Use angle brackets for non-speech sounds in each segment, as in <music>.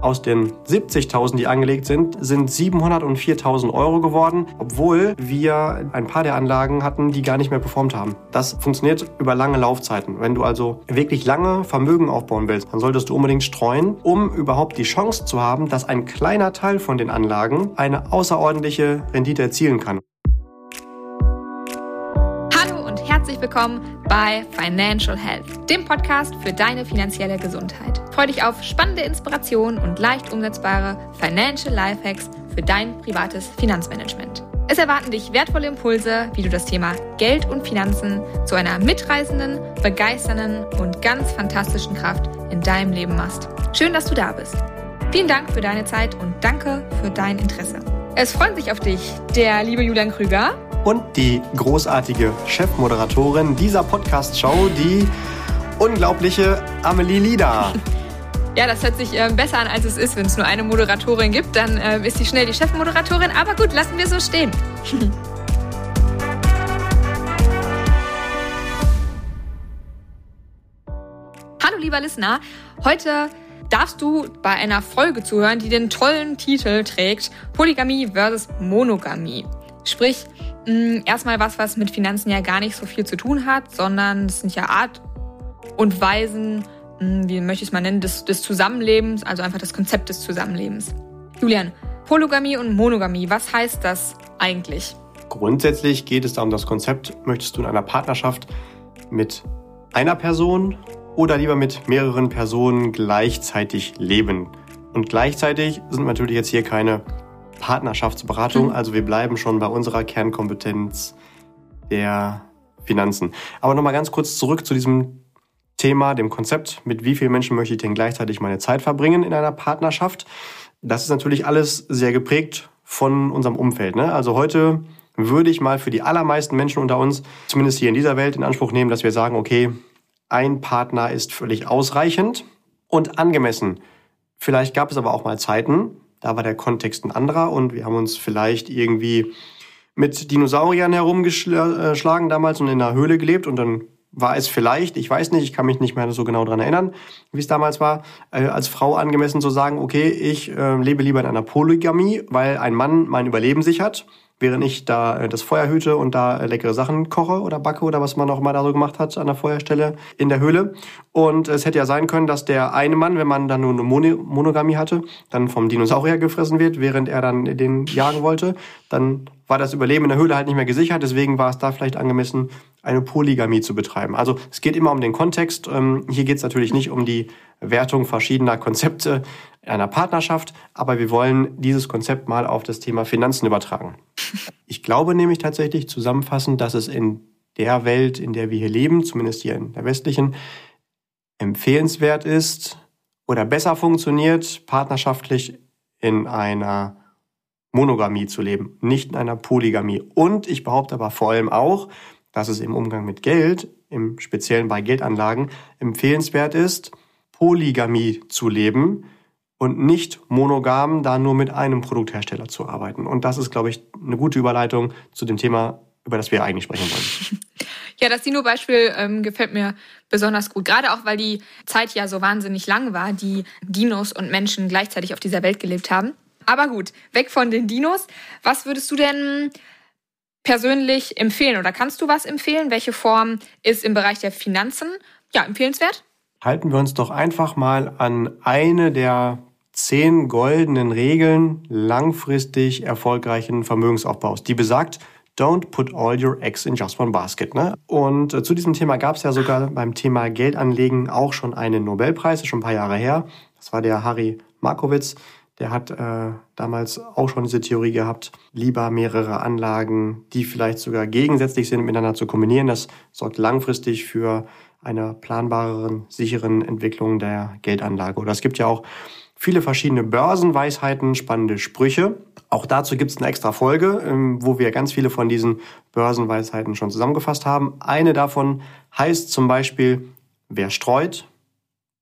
Aus den 70.000, die angelegt sind, sind 700 und 4.000 Euro geworden, obwohl wir ein paar der Anlagen hatten, die gar nicht mehr performt haben. Das funktioniert über lange Laufzeiten. Wenn du also wirklich lange Vermögen aufbauen willst, dann solltest du unbedingt streuen, um überhaupt die Chance zu haben, dass ein kleiner Teil von den Anlagen eine außerordentliche Rendite erzielen kann. Herzlich willkommen bei Financial Health, dem Podcast für deine finanzielle Gesundheit. Freue dich auf spannende Inspirationen und leicht umsetzbare Financial Lifehacks für dein privates Finanzmanagement. Es erwarten dich wertvolle Impulse, wie du das Thema Geld und Finanzen zu einer mitreißenden, begeisternden und ganz fantastischen Kraft in deinem Leben machst. Schön, dass du da bist. Vielen Dank für deine Zeit und danke für dein Interesse. Es freuen sich auf dich der liebe Julian Krüger und die großartige Chefmoderatorin dieser Podcast-Show, die unglaubliche Amelie Lieder. Ja, das hört sich äh, besser an, als es ist. Wenn es nur eine Moderatorin gibt, dann äh, ist sie schnell die Chefmoderatorin. Aber gut, lassen wir so stehen. <laughs> Hallo, lieber Listener. Heute darfst du bei einer Folge zuhören, die den tollen Titel trägt Polygamie versus Monogamie. Sprich, mh, erstmal was, was mit Finanzen ja gar nicht so viel zu tun hat, sondern es sind ja Art und Weisen, mh, wie möchte ich es mal nennen, des, des Zusammenlebens, also einfach das Konzept des Zusammenlebens. Julian, Polygamie und Monogamie, was heißt das eigentlich? Grundsätzlich geht es da um das Konzept, möchtest du in einer Partnerschaft mit einer Person oder lieber mit mehreren Personen gleichzeitig leben? Und gleichzeitig sind natürlich jetzt hier keine Partnerschaftsberatung. Mhm. Also wir bleiben schon bei unserer Kernkompetenz der Finanzen. Aber nochmal ganz kurz zurück zu diesem Thema, dem Konzept, mit wie vielen Menschen möchte ich denn gleichzeitig meine Zeit verbringen in einer Partnerschaft. Das ist natürlich alles sehr geprägt von unserem Umfeld. Ne? Also heute würde ich mal für die allermeisten Menschen unter uns, zumindest hier in dieser Welt, in Anspruch nehmen, dass wir sagen, okay, ein Partner ist völlig ausreichend und angemessen. Vielleicht gab es aber auch mal Zeiten, da war der Kontext ein anderer und wir haben uns vielleicht irgendwie mit Dinosauriern herumgeschlagen damals und in einer Höhle gelebt und dann war es vielleicht, ich weiß nicht, ich kann mich nicht mehr so genau dran erinnern, wie es damals war, äh, als Frau angemessen zu sagen, okay, ich äh, lebe lieber in einer Polygamie, weil ein Mann mein Überleben sichert während ich da äh, das Feuer hüte und da äh, leckere Sachen koche oder backe oder was man auch mal da so gemacht hat an der Feuerstelle in der Höhle. Und es hätte ja sein können, dass der eine Mann, wenn man dann nur eine Monogamie hatte, dann vom Dinosaurier gefressen wird, während er dann den jagen wollte. Dann war das Überleben in der Höhle halt nicht mehr gesichert. Deswegen war es da vielleicht angemessen, eine Polygamie zu betreiben. Also es geht immer um den Kontext. Ähm, hier geht es natürlich nicht um die Wertung verschiedener Konzepte einer Partnerschaft, aber wir wollen dieses Konzept mal auf das Thema Finanzen übertragen. <laughs> Ich glaube nämlich tatsächlich zusammenfassend, dass es in der Welt, in der wir hier leben, zumindest hier in der westlichen, empfehlenswert ist oder besser funktioniert, partnerschaftlich in einer Monogamie zu leben, nicht in einer Polygamie. Und ich behaupte aber vor allem auch, dass es im Umgang mit Geld, im Speziellen bei Geldanlagen, empfehlenswert ist, Polygamie zu leben, und nicht monogam da nur mit einem Produkthersteller zu arbeiten. Und das ist, glaube ich, eine gute Überleitung zu dem Thema, über das wir eigentlich sprechen wollen. <laughs> Ja, das Dino-Beispiel ähm, gefällt mir besonders gut. Gerade auch, weil die Zeit ja so wahnsinnig lang war, die Dinos und Menschen gleichzeitig auf dieser Welt gelebt haben. Aber gut, weg von den Dinos. Was würdest du denn persönlich empfehlen oder kannst du was empfehlen? Welche Form ist im Bereich der Finanzen ja empfehlenswert? Halten wir uns doch einfach mal an eine der zehn goldenen Regeln langfristig erfolgreichen Vermögensaufbaus. Die besagt, Don't put all your eggs in just one basket. Ne? Und äh, zu diesem Thema gab es ja sogar beim Thema Geldanlegen auch schon einen Nobelpreis, schon ein paar Jahre her. Das war der Harry Markowitz. Der hat äh, damals auch schon diese Theorie gehabt, lieber mehrere Anlagen, die vielleicht sogar gegensätzlich sind, miteinander zu kombinieren. Das sorgt langfristig für eine planbareren, sicheren Entwicklung der Geldanlage. Oder es gibt ja auch viele verschiedene Börsenweisheiten, spannende Sprüche. Auch dazu gibt es eine extra Folge, ähm, wo wir ganz viele von diesen Börsenweisheiten schon zusammengefasst haben. Eine davon heißt zum Beispiel, wer streut,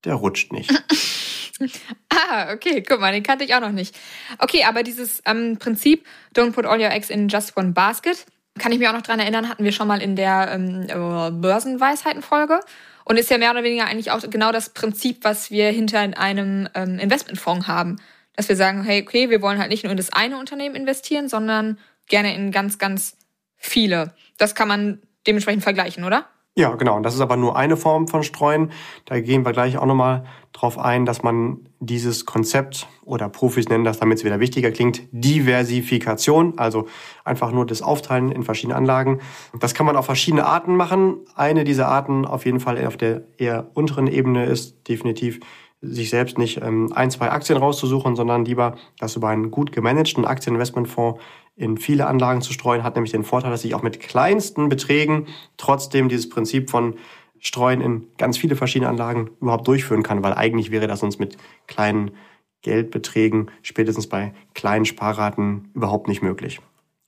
der rutscht nicht. <laughs> <laughs> ah, okay, guck mal, den kannte ich auch noch nicht. Okay, aber dieses ähm, Prinzip, don't put all your eggs in just one basket, kann ich mir auch noch dran erinnern, hatten wir schon mal in der ähm, äh, Börsenweisheiten-Folge. Und ist ja mehr oder weniger eigentlich auch genau das Prinzip, was wir hinter einem ähm, Investmentfonds haben. Dass wir sagen, hey, okay, wir wollen halt nicht nur in das eine Unternehmen investieren, sondern gerne in ganz, ganz viele. Das kann man dementsprechend vergleichen, oder? Ja, genau. Und das ist aber nur eine Form von Streuen. Da gehen wir gleich auch nochmal drauf ein, dass man dieses Konzept oder Profis nennen das, damit es wieder wichtiger klingt, Diversifikation, also einfach nur das Aufteilen in verschiedene Anlagen. Das kann man auf verschiedene Arten machen. Eine dieser Arten auf jeden Fall auf der eher unteren Ebene ist definitiv sich selbst nicht ähm, ein, zwei Aktien rauszusuchen, sondern lieber das über einen gut gemanagten Aktieninvestmentfonds in viele Anlagen zu streuen, hat nämlich den Vorteil, dass ich auch mit kleinsten Beträgen trotzdem dieses Prinzip von Streuen in ganz viele verschiedene Anlagen überhaupt durchführen kann, weil eigentlich wäre das uns mit kleinen Geldbeträgen, spätestens bei kleinen Sparraten, überhaupt nicht möglich.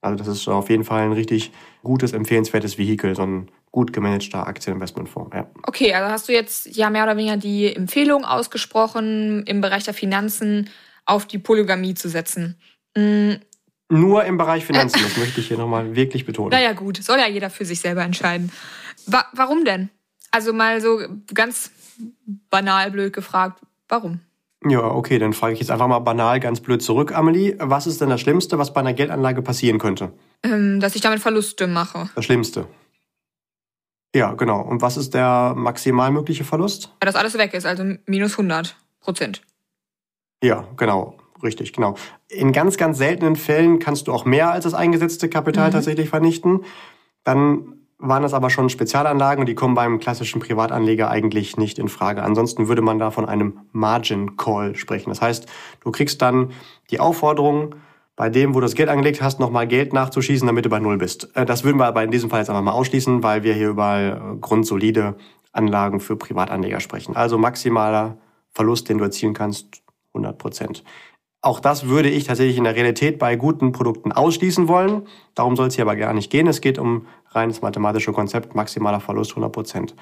Also das ist auf jeden Fall ein richtig gutes, empfehlenswertes Vehikel, so ein gut gemanagter Aktieninvestmentfonds. Ja. Okay, also hast du jetzt ja mehr oder weniger die Empfehlung ausgesprochen, im Bereich der Finanzen auf die Polygamie zu setzen. Nur im Bereich Finanzen, das möchte ich hier nochmal wirklich betonen. Naja gut, soll ja jeder für sich selber entscheiden. Wa warum denn? Also mal so ganz banal blöd gefragt, warum? Ja, okay, dann frage ich jetzt einfach mal banal ganz blöd zurück, Amelie. Was ist denn das Schlimmste, was bei einer Geldanlage passieren könnte? Ähm, dass ich damit Verluste mache. Das Schlimmste. Ja, genau. Und was ist der maximal mögliche Verlust? Ja, dass alles weg ist, also minus 100 Prozent. Ja, genau. Richtig, genau. In ganz, ganz seltenen Fällen kannst du auch mehr als das eingesetzte Kapital mhm. tatsächlich vernichten. Dann waren das aber schon Spezialanlagen und die kommen beim klassischen Privatanleger eigentlich nicht in Frage. Ansonsten würde man da von einem Margin Call sprechen. Das heißt, du kriegst dann die Aufforderung, bei dem, wo du das Geld angelegt hast, nochmal Geld nachzuschießen, damit du bei Null bist. Äh, das würden wir aber in diesem Fall jetzt einfach mal ausschließen, weil wir hier über äh, grundsolide Anlagen für Privatanleger sprechen. Also maximaler Verlust, den du erzielen kannst, 100 Prozent. Auch das würde ich tatsächlich in der Realität bei guten Produkten ausschließen wollen. Darum soll es hier aber gar nicht gehen. Es geht um reines mathematische Konzept, maximaler Verlust 100 Prozent.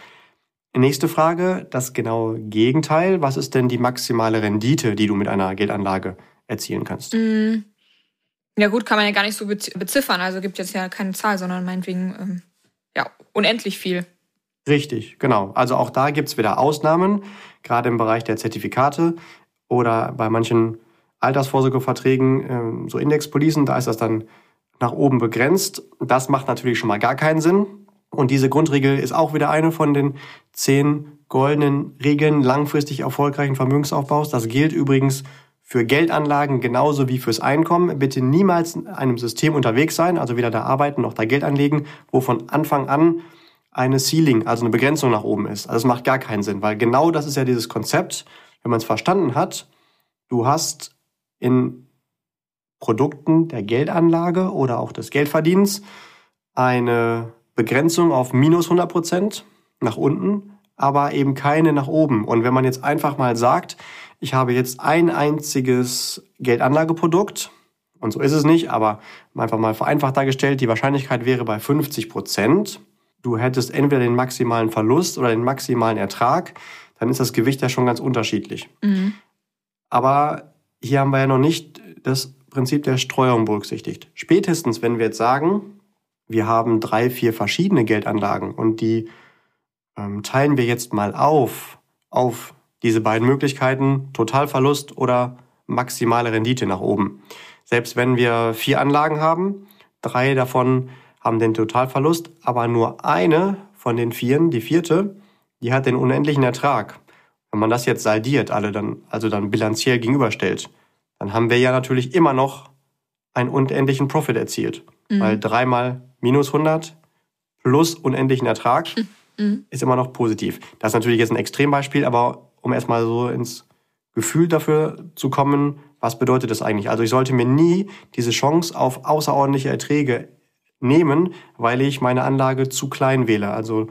Nächste Frage, das genaue Gegenteil. Was ist denn die maximale Rendite, die du mit einer Geldanlage erzielen kannst? Mm. Ja gut, kann man ja gar nicht so beziffern. Also gibt jetzt ja keine Zahl, sondern meinetwegen ähm, ja unendlich viel. Richtig, genau. Also auch da gibt's wieder Ausnahmen, gerade im Bereich der Zertifikate oder bei manchen Altersvorsorgeverträgen, äh, so Indexpolicen, da ist das dann nach oben begrenzt. Das macht natürlich schon mal gar keinen Sinn. Und diese Grundregel ist auch wieder eine von den zehn goldenen Regeln langfristig erfolgreichen Vermögensaufbaus. Das gilt übrigens für Geldanlagen genauso wie fürs Einkommen. Bitte niemals in einem System unterwegs sein, also weder da arbeiten noch da Geld anlegen, wo von Anfang an eine Ceiling, also eine Begrenzung nach oben ist. Also es macht gar keinen Sinn, weil genau das ist ja dieses Konzept, wenn man es verstanden hat, du hast in Produkten der Geldanlage oder auch des Geldverdienens eine Begrenzung auf minus 100 Prozent nach unten, aber eben keine nach oben. Und wenn man jetzt einfach mal sagt, ich habe jetzt ein einziges Geldanlageprodukt, und so ist es nicht, aber einfach mal vereinfacht dargestellt, die Wahrscheinlichkeit wäre bei 50 Prozent. Du hättest entweder den maximalen Verlust oder den maximalen Ertrag, dann ist das Gewicht ja schon ganz unterschiedlich. Mhm. Aber hier haben wir ja noch nicht das Prinzip der Streuung berücksichtigt. Spätestens, wenn wir jetzt sagen, wir haben drei, vier verschiedene Geldanlagen und die ähm, teilen wir jetzt mal auf auf diese beiden Möglichkeiten, Totalverlust oder maximale Rendite nach oben. Selbst wenn wir vier Anlagen haben, drei davon haben den Totalverlust, aber nur eine von den vieren, die vierte, die hat den unendlichen Ertrag. Wenn man das jetzt saldiert, alle dann, also dann bilanziell gegenüberstellt, dann haben wir ja natürlich immer noch einen unendlichen Profit erzielt. Mhm. Weil dreimal minus 100 plus unendlichen Ertrag mhm. ist immer noch positiv. Das ist natürlich jetzt ein Extrembeispiel, aber um erstmal so ins Gefühl dafür zu kommen, was bedeutet das eigentlich? Also ich sollte mir nie diese Chance auf außerordentliche Erträge nehmen, weil ich meine Anlage zu klein wähle. Also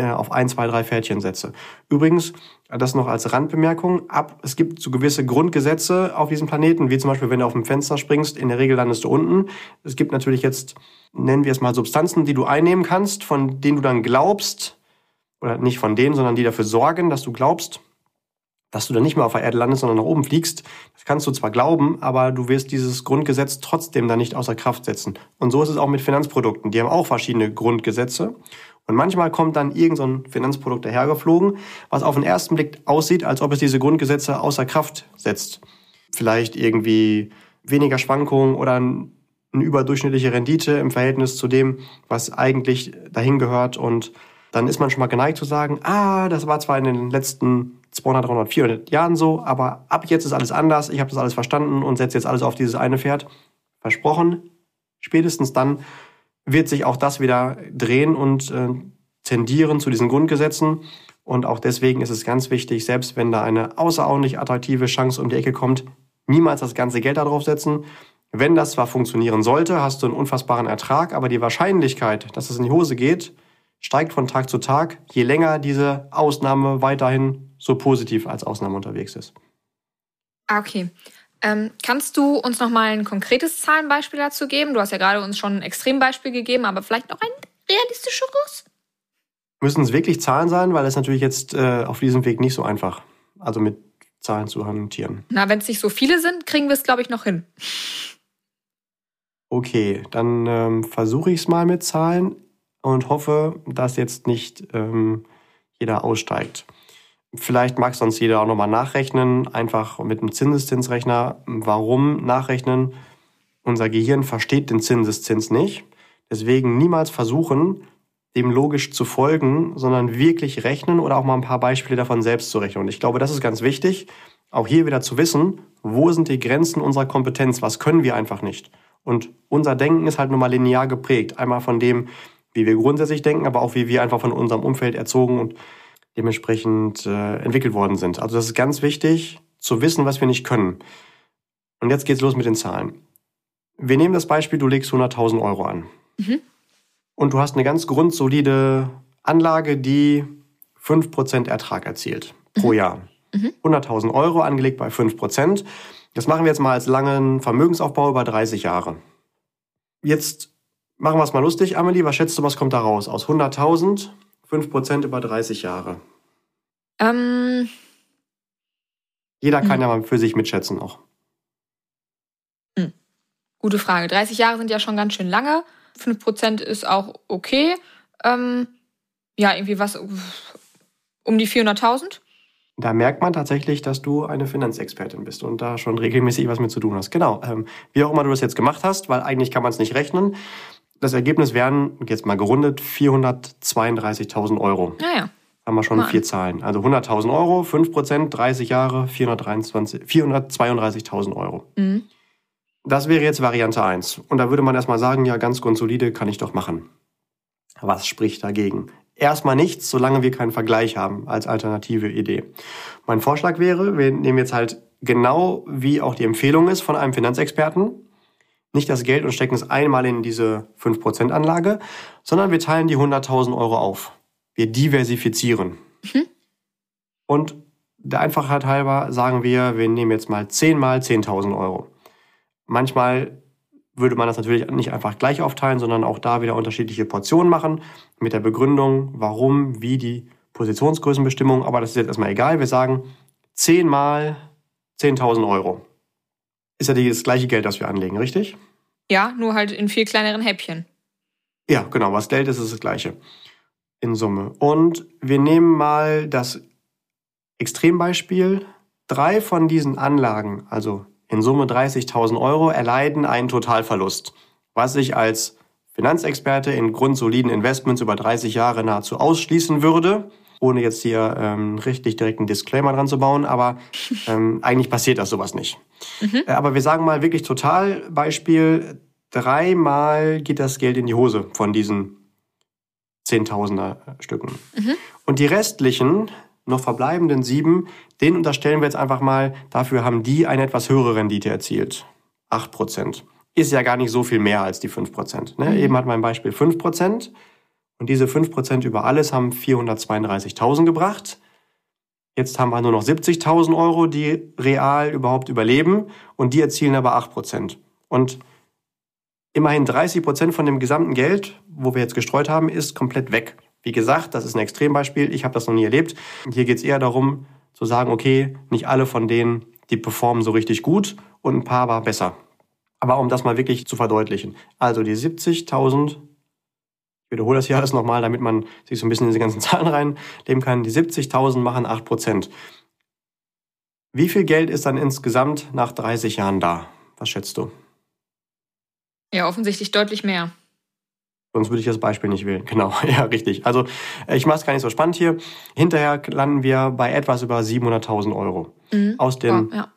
auf ein, zwei, drei Pferdchen setze. Übrigens, das noch als Randbemerkung, ab, es gibt so gewisse Grundgesetze auf diesem Planeten, wie zum Beispiel, wenn du auf dem Fenster springst, in der Regel landest du unten. Es gibt natürlich jetzt, nennen wir es mal Substanzen, die du einnehmen kannst, von denen du dann glaubst, oder nicht von denen, sondern die dafür sorgen, dass du glaubst, dass du dann nicht mehr auf der Erde landest, sondern nach oben fliegst. Das kannst du zwar glauben, aber du wirst dieses Grundgesetz trotzdem dann nicht außer Kraft setzen. Und so ist es auch mit Finanzprodukten. Die haben auch verschiedene Grundgesetze. Und manchmal kommt dann irgend so ein Finanzprodukt dahergeflogen, was auf den ersten Blick aussieht, als ob es diese Grundgesetze außer Kraft setzt. Vielleicht irgendwie weniger Schwankungen oder eine überdurchschnittliche Rendite im Verhältnis zu dem, was eigentlich dahin gehört. Und dann ist man schon mal geneigt zu sagen, ah, das war zwar in den letzten 200, 300, 400 Jahren so, aber ab jetzt ist alles anders, ich habe das alles verstanden und setze jetzt alles auf dieses eine Pferd. Versprochen, spätestens dann wird sich auch das wieder drehen und äh, tendieren zu diesen Grundgesetzen. Und auch deswegen ist es ganz wichtig, selbst wenn da eine außerordentlich attraktive Chance um die Ecke kommt, niemals das ganze Geld darauf setzen. Wenn das zwar funktionieren sollte, hast du einen unfassbaren Ertrag, aber die Wahrscheinlichkeit, dass es in die Hose geht, steigt von Tag zu Tag, je länger diese Ausnahme weiterhin so positiv als Ausnahme unterwegs ist. Ah, okay. Ähm, kannst du uns noch mal ein konkretes Zahlenbeispiel dazu geben? Du hast ja gerade uns schon ein Extrembeispiel gegeben, aber vielleicht noch ein realistischeres? Müssen es wirklich Zahlen sein, weil es natürlich jetzt äh, auf diesem Weg nicht so einfach, also mit Zahlen zu hantieren. Na, wenn es nicht so viele sind, kriegen wir es, glaube ich, noch hin. Okay, dann ähm, versuche ich es mal mit Zahlen und hoffe, dass jetzt nicht ähm, jeder aussteigt. Vielleicht mag sonst jeder auch nochmal nachrechnen, einfach mit einem Zinseszinsrechner. Warum nachrechnen? Unser Gehirn versteht den Zinseszins nicht. Deswegen niemals versuchen, dem logisch zu folgen, sondern wirklich rechnen oder auch mal ein paar Beispiele davon selbst zu rechnen. Und ich glaube, das ist ganz wichtig, auch hier wieder zu wissen, wo sind die Grenzen unserer Kompetenz, was können wir einfach nicht. Und unser Denken ist halt nun mal linear geprägt. Einmal von dem, wie wir grundsätzlich denken, aber auch wie wir einfach von unserem Umfeld erzogen und dementsprechend äh, entwickelt worden sind. Also das ist ganz wichtig, zu wissen, was wir nicht können. Und jetzt geht's los mit den Zahlen. Wir nehmen das Beispiel, du legst 100.000 Euro an. Mhm. Und du hast eine ganz grundsolide Anlage, die 5% Ertrag erzielt pro mhm. Jahr. Mhm. 100.000 Euro angelegt bei 5%. Das machen wir jetzt mal als langen Vermögensaufbau über 30 Jahre. Jetzt machen wir es mal lustig, Amelie. Was schätzt du, was kommt da raus? Aus 100.000 5% über 30 Jahre? Ähm. Jeder kann hm. ja mal für sich mitschätzen auch. Hm. Gute Frage. 30 Jahre sind ja schon ganz schön lange. 5% ist auch okay. Ähm, ja, irgendwie was um die 400.000. Da merkt man tatsächlich, dass du eine Finanzexpertin bist und da schon regelmäßig was mit zu tun hast. Genau. Ähm, wie auch immer du das jetzt gemacht hast, weil eigentlich kann man es nicht rechnen. Das Ergebnis wären, jetzt mal gerundet, 432.000 Euro. Ah ja. Haben wir schon mal vier Zahlen. Also 100.000 Euro, 5 Prozent, 30 Jahre, 432.000 Euro. Mhm. Das wäre jetzt Variante 1. Und da würde man erstmal sagen, ja, ganz grundsolide kann ich doch machen. Was spricht dagegen? Erstmal nichts, solange wir keinen Vergleich haben als alternative Idee. Mein Vorschlag wäre, wir nehmen jetzt halt genau wie auch die Empfehlung ist von einem Finanzexperten, nicht das Geld und stecken es einmal in diese 5% Anlage, sondern wir teilen die 100.000 Euro auf. Wir diversifizieren. Mhm. Und der Einfachheit halber sagen wir, wir nehmen jetzt mal 10 mal 10.000 Euro. Manchmal würde man das natürlich nicht einfach gleich aufteilen, sondern auch da wieder unterschiedliche Portionen machen mit der Begründung, warum, wie die Positionsgrößenbestimmung. Aber das ist jetzt erstmal egal. Wir sagen 10 mal 10.000 Euro ist ja das gleiche Geld, das wir anlegen, richtig? Ja, nur halt in viel kleineren Häppchen. Ja, genau. Was Geld ist, ist das gleiche in Summe. Und wir nehmen mal das Extrembeispiel. Drei von diesen Anlagen, also in Summe 30.000 Euro, erleiden einen Totalverlust, was sich als Finanzexperte in grundsoliden Investments über 30 Jahre nahezu ausschließen würde ohne jetzt hier ähm, richtig direkt einen Disclaimer dran zu bauen, aber <laughs> ähm, eigentlich passiert das sowas nicht. Mhm. Äh, aber wir sagen mal wirklich total Beispiel, dreimal geht das Geld in die Hose von diesen Zehntausender Stücken. Mhm. Und die restlichen, noch verbleibenden sieben, denen unterstellen wir jetzt einfach mal, dafür haben die eine etwas höhere Rendite erzielt. Acht Prozent. Ist ja gar nicht so viel mehr als die fünf Prozent. Ne? Mhm. Eben hat mein Beispiel fünf Prozent. Und diese 5% über alles haben 432.000 gebracht. Jetzt haben wir nur noch 70.000 Euro, die real überhaupt überleben und die erzielen aber 8%. Und immerhin 30% von dem gesamten Geld, wo wir jetzt gestreut haben, ist komplett weg. Wie gesagt, das ist ein Extrembeispiel, ich habe das noch nie erlebt. Hier geht es eher darum zu sagen, okay, nicht alle von denen, die performen so richtig gut und ein paar war besser. Aber um das mal wirklich zu verdeutlichen. Also die 70.000 wiederhole das hier alles nochmal, damit man sich so ein bisschen in diese ganzen <laughs> Zahlen reinleben kann. Die 70.000 machen 8%. Wie viel Geld ist dann insgesamt nach 30 Jahren da? Was schätzt du? Ja, offensichtlich deutlich mehr. Sonst würde ich das Beispiel nicht wählen. <laughs> Genau, ja, richtig. Also äh, ich mache es gar nicht so spannend hier. Hinterher landen wir bei etwas über 700.000 Euro. Mhm. Aus den oh, ja.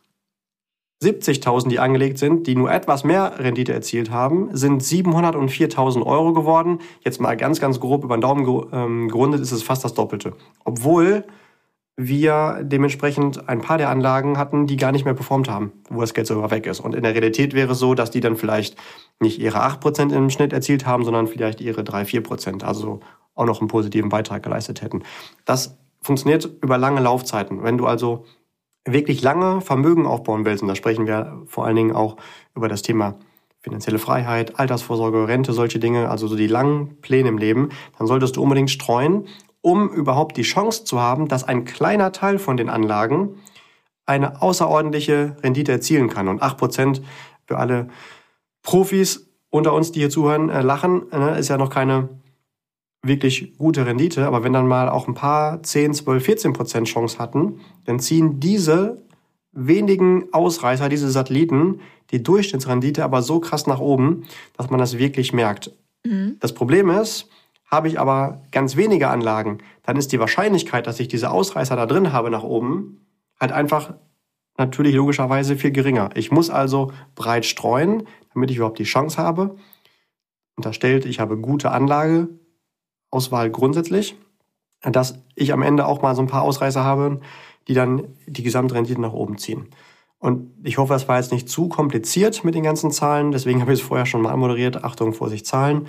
70.000, die angelegt sind, die nur etwas mehr Rendite erzielt haben, sind 704.000 Euro geworden. Jetzt mal ganz, ganz grob über den Daumen ähm, gerundet ist es fast das Doppelte. Obwohl wir dementsprechend ein paar der Anlagen hatten, die gar nicht mehr performt haben, wo das Geld sogar weg ist. Und in der Realität wäre es so, dass die dann vielleicht nicht ihre 8% im Schnitt erzielt haben, sondern vielleicht ihre 3, 4%, also auch noch einen positiven Beitrag geleistet hätten. Das funktioniert über lange Laufzeiten. Wenn du also wirklich lange Vermögen aufbauen willst, und da sprechen wir vor allen Dingen auch über das Thema finanzielle Freiheit, Altersvorsorge, Rente, solche Dinge, also so die langen Pläne im Leben, dann solltest du unbedingt streuen, um überhaupt die Chance zu haben, dass ein kleiner Teil von den Anlagen eine außerordentliche Rendite erzielen kann. Und acht Prozent für alle Profis unter uns, die hier zuhören, äh, lachen, äh, ist ja noch keine wirklich gute Rendite. Aber wenn dann mal auch ein paar 10, 12, 14 Prozent Chance hatten, dann ziehen diese wenigen Ausreißer, diese Satelliten, die Durchschnittsrendite aber so krass nach oben, dass man das wirklich merkt. Mhm. Das Problem ist, habe ich aber ganz wenige Anlagen, dann ist die Wahrscheinlichkeit, dass ich diese Ausreißer da drin habe nach oben, halt einfach natürlich logischerweise viel geringer. Ich muss also breit streuen, damit ich überhaupt die Chance habe. Unterstellt, ich habe gute Anlageauswahl grundsätzlich, dass ich am Ende auch mal so ein paar Ausreißer habe, die dann die Gesamtrendite nach oben ziehen. Und ich hoffe, das war jetzt nicht zu kompliziert mit den ganzen Zahlen. Deswegen habe ich es vorher schon mal moderiert. Achtung, Vorsicht, Zahlen.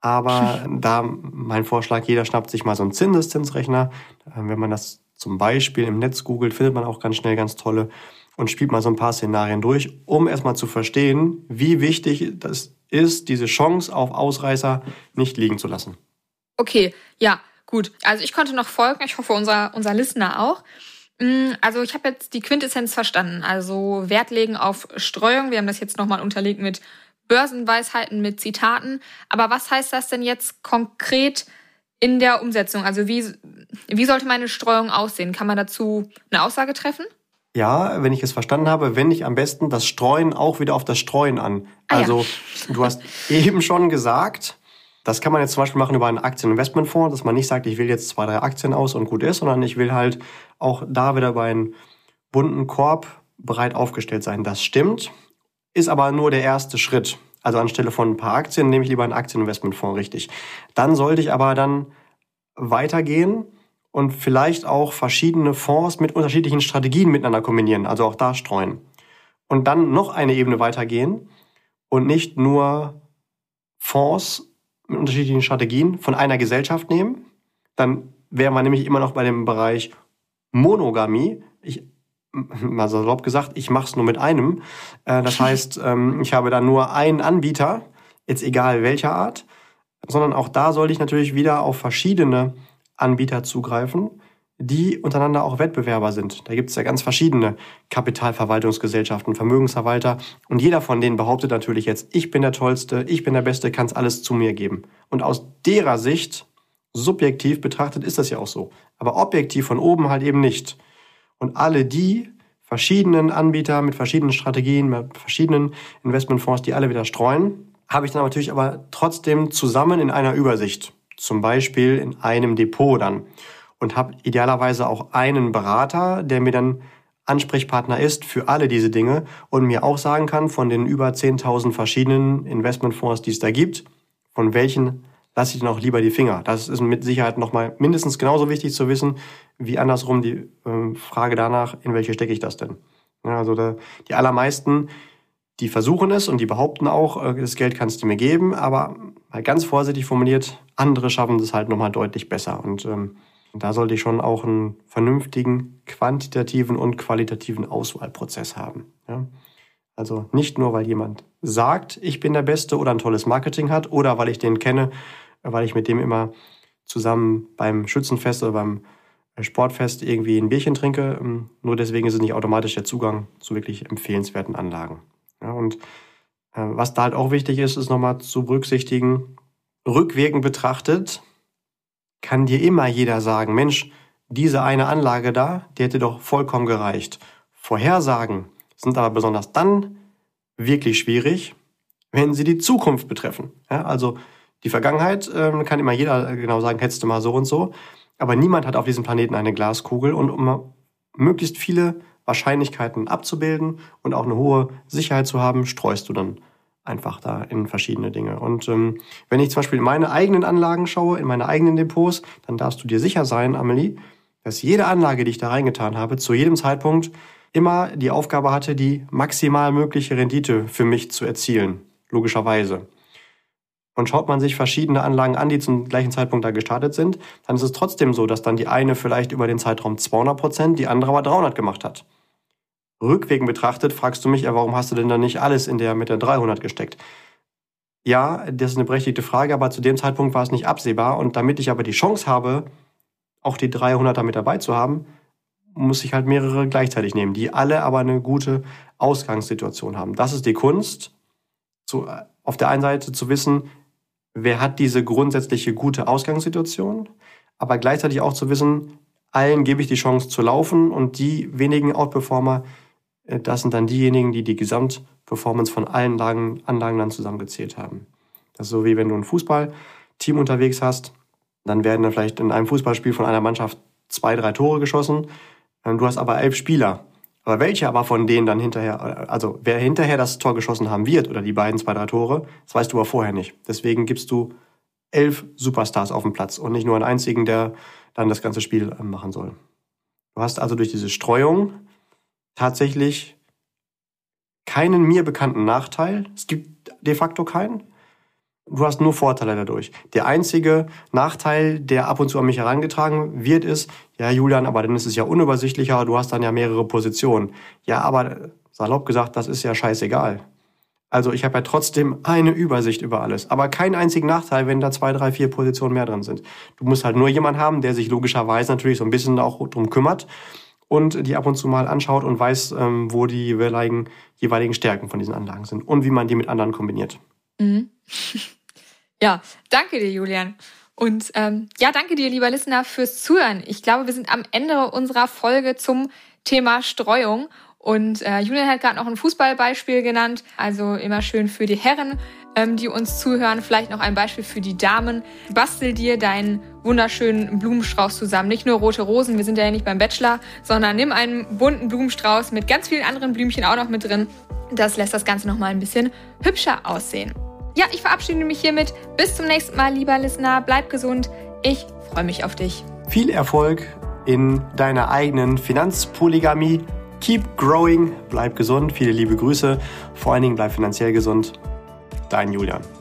Aber <laughs> da mein Vorschlag, jeder schnappt sich mal so einen Zinseszinsrechner. Wenn man das zum Beispiel im Netz googelt, findet man auch ganz schnell ganz tolle und spielt mal so ein paar Szenarien durch, um erstmal zu verstehen, wie wichtig das ist, diese Chance auf Ausreißer nicht liegen zu lassen. Okay, ja, gut. Also ich konnte noch folgen. Ich hoffe, unser, unser Listener auch. Mm, also ich habe jetzt die Quintessenz verstanden. Also Wert legen auf Streuung. Wir haben das jetzt nochmal unterlegt mit Börsenweisheiten, mit Zitaten. Aber was heißt das denn jetzt konkret in der Umsetzung? Also wie, wie sollte meine Streuung aussehen? Kann man dazu eine Aussage treffen? Ja, wenn ich es verstanden habe, wende ich am besten das Streuen auch wieder auf das Streuen an. Ah, also ja. du hast eben schon gesagt, das kann man jetzt zum Beispiel machen über einen Aktieninvestmentfonds, dass man nicht sagt, ich will jetzt zwei, drei Aktien aus und gut ist, sondern ich will halt auch da wieder bei einem bunten Korb breit aufgestellt sein. Das stimmt, ist aber nur der erste Schritt. Also anstelle von ein paar Aktien nehme ich lieber einen Aktieninvestmentfonds richtig. Dann sollte ich aber dann weitergehen und vielleicht auch verschiedene Fonds mit unterschiedlichen Strategien miteinander kombinieren, also auch da streuen. Und dann noch eine Ebene weitergehen und nicht nur Fonds mit unterschiedlichen Strategien von einer Gesellschaft nehmen. Dann wären wir nämlich immer noch bei dem Bereich Monogamie. Ich, <laughs> mal salopp gesagt, ich mache es nur mit einem. Äh, das <laughs> heißt, ähm, ich habe dann nur einen Anbieter, jetzt egal welcher Art, sondern auch da sollte ich natürlich wieder auf verschiedene Anbieter zugreifen, die untereinander auch Wettbewerber sind. Da gibt es ja ganz verschiedene Kapitalverwaltungsgesellschaften, Vermögensverwalter und jeder von denen behauptet natürlich jetzt, ich bin der Tollste, ich bin der Beste, kann es alles zu mir geben. Und aus derer Sicht, subjektiv betrachtet, ist das ja auch so. Aber objektiv von oben halt eben nicht. Und alle die verschiedenen Anbieter mit verschiedenen Strategien, mit verschiedenen Investmentfonds, die alle wieder streuen, habe ich dann natürlich aber trotzdem zusammen in einer Übersicht zum Beispiel in einem Depot dann und habe idealerweise auch einen Berater, der mir dann Ansprechpartner ist für alle diese Dinge und mir auch sagen kann von den über 10.000 verschiedenen Investmentfonds, die es da gibt, von welchen lasse ich denn auch lieber die Finger. Das ist mit Sicherheit nochmal mindestens genauso wichtig zu wissen, wie andersrum die äh, Frage danach, in welche stecke ich das denn? Ja, also da, die allermeisten, die versuchen es und die behaupten auch, äh, das Geld kannst du mir geben, aber mal ganz vorsichtig formuliert, andere schaffen das halt nochmal deutlich besser. Und ähm, da sollte ich schon auch einen vernünftigen quantitativen und qualitativen Auswahlprozess haben. Ja? Also nicht nur, weil jemand sagt, ich bin der Beste oder ein tolles Marketing hat oder weil ich den kenne, weil ich mit dem immer zusammen beim Schützenfest oder beim Sportfest irgendwie ein Bierchen trinke. Ähm, nur deswegen ist es nicht automatisch der Zugang zu wirklich empfehlenswerten Anlagen. Ja, und äh, was da halt auch wichtig ist, ist nochmal zu berücksichtigen, rückwirkend betrachtet, kann dir immer jeder sagen, Mensch, diese eine Anlage da, die hätte doch vollkommen gereicht. Vorhersagen sind aber besonders dann wirklich schwierig, wenn sie die Zukunft betreffen. Ja, also die Vergangenheit äh, kann immer jeder genau sagen, hättest du mal so und so. Aber niemand hat auf diesem Planeten eine Glaskugel und um möglichst viele Wahrscheinlichkeiten abzubilden und auch eine hohe Sicherheit zu haben, streust du dann einfach da in verschiedene Dinge. Und ähm, wenn ich zum Beispiel in meine eigenen Anlagen schaue, in meine eigenen Depots, dann darfst du dir sicher sein, Amelie, dass jede Anlage, die ich da reingetan habe, zu jedem Zeitpunkt immer die Aufgabe hatte, die maximal mögliche Rendite für mich zu erzielen. Logischerweise. Und schaut man sich verschiedene Anlagen an, die zum gleichen Zeitpunkt da gestartet sind, dann ist es trotzdem so, dass dann die eine vielleicht über den Zeitraum 200 Prozent, die andere aber 300 gemacht hat. Rückwegen betrachtet fragst du mich, ja, warum hast du denn dann nicht alles in der mit der 300 gesteckt? Ja, das ist eine berechtigte Frage, aber zu dem Zeitpunkt war es nicht absehbar. Und damit ich aber die Chance habe, auch die 300er mit dabei zu haben, muss ich halt mehrere gleichzeitig nehmen, die alle aber eine gute Ausgangssituation haben. Das ist die Kunst, zu, auf der einen Seite zu wissen, wer hat diese grundsätzliche gute Ausgangssituation, aber gleichzeitig auch zu wissen, allen gebe ich die Chance zu laufen und die wenigen Outperformer, das sind dann diejenigen, die die Gesamtperformance von allen Lagen, Anlagen dann zusammengezählt haben. Das ist so wie wenn du ein Fußballteam unterwegs hast, dann werden dann vielleicht in einem Fußballspiel von einer Mannschaft zwei, drei Tore geschossen. Du hast aber elf Spieler. Aber welche aber von denen dann hinterher, also wer hinterher das Tor geschossen haben wird oder die beiden zwei, drei Tore, das weißt du aber vorher nicht. Deswegen gibst du elf Superstars auf dem Platz und nicht nur einen einzigen, der dann das ganze Spiel ähm, machen soll. Du hast also durch diese Streuung tatsächlich keinen mir bekannten Nachteil. Es gibt de facto keinen. Du hast nur Vorteile dadurch. Der einzige Nachteil, der ab und zu an mich herangetragen wird, ist, ja Julian, aber dann ist es ja unübersichtlicher, du hast dann ja mehrere Positionen. Ja, aber salopp gesagt, das ist ja scheißegal. Also ich habe ja trotzdem eine Übersicht über alles, aber keinen einzigen Nachteil, wenn da zwei, drei, vier Positionen mehr drin sind. Du musst halt nur jemanden haben, der sich logischerweise natürlich so ein bisschen auch drum kümmert und die ab und zu mal anschaut und weiß, ähm, wo die jeweiligen, jeweiligen Stärken von diesen Anlagen sind und wie man die mit anderen kombiniert. Mhm. <laughs> Ja, danke dir, Julian. Und ähm, ja, danke dir, lieber Listener, fürs Zuhören. Ich glaube, wir sind am Ende unserer Folge zum Thema Streuung. Und äh, Julian hat gerade noch ein Fußballbeispiel genannt. Also immer schön für die Herren, ähm, die uns zuhören. Vielleicht noch ein Beispiel für die Damen. Bastel dir deinen wunderschönen Blumenstrauß zusammen. Nicht nur rote Rosen, wir sind ja nicht beim Bachelor, sondern nimm einen bunten Blumenstrauß mit ganz vielen anderen Blümchen auch noch mit drin. Das lässt das Ganze nochmal ein bisschen hübscher aussehen. Ja, ich verabschiede mich hiermit. Bis zum nächsten Mal, lieber Listener. Bleib gesund. Ich freue mich auf dich. Viel Erfolg in deiner eigenen Finanzpolygamie. Keep growing, bleib gesund, viele liebe Grüße. Vor allen Dingen bleib finanziell gesund. Dein Julian.